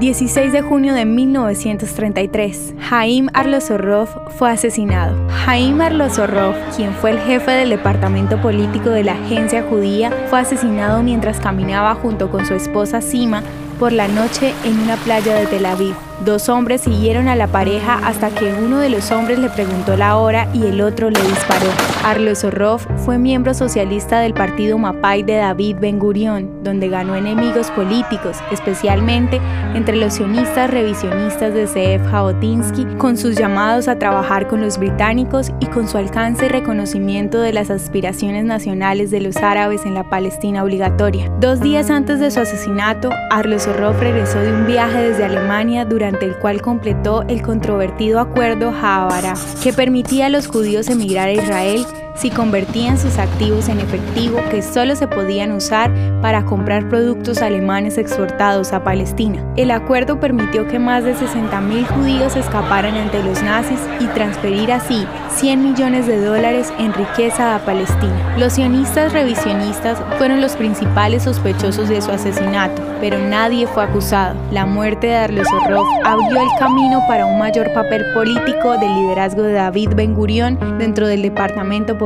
16 de junio de 1933, Jaim Arlosorov fue asesinado. Jaim Arlosorov, quien fue el jefe del departamento político de la agencia judía, fue asesinado mientras caminaba junto con su esposa Sima por la noche en una playa de Tel Aviv. Dos hombres siguieron a la pareja hasta que uno de los hombres le preguntó la hora y el otro le disparó. Arlosorov fue miembro socialista del partido Mapai de David Ben Gurion, donde ganó enemigos políticos, especialmente entre los sionistas revisionistas de Zeev Jabotinsky, con sus llamados a trabajar con los británicos y con su alcance y reconocimiento de las aspiraciones nacionales de los árabes en la Palestina obligatoria. Dos días antes de su asesinato, Arlosorov regresó de un viaje desde Alemania durante el cual completó el controvertido acuerdo Haavara, que permitía a los judíos emigrar a Israel si convertían sus activos en efectivo que solo se podían usar para comprar productos alemanes exportados a Palestina. El acuerdo permitió que más de 60.000 judíos escaparan ante los nazis y transferir así 100 millones de dólares en riqueza a Palestina. Los sionistas revisionistas fueron los principales sospechosos de su asesinato, pero nadie fue acusado. La muerte de Arlosorov abrió el camino para un mayor papel político del liderazgo de David Ben Gurión dentro del departamento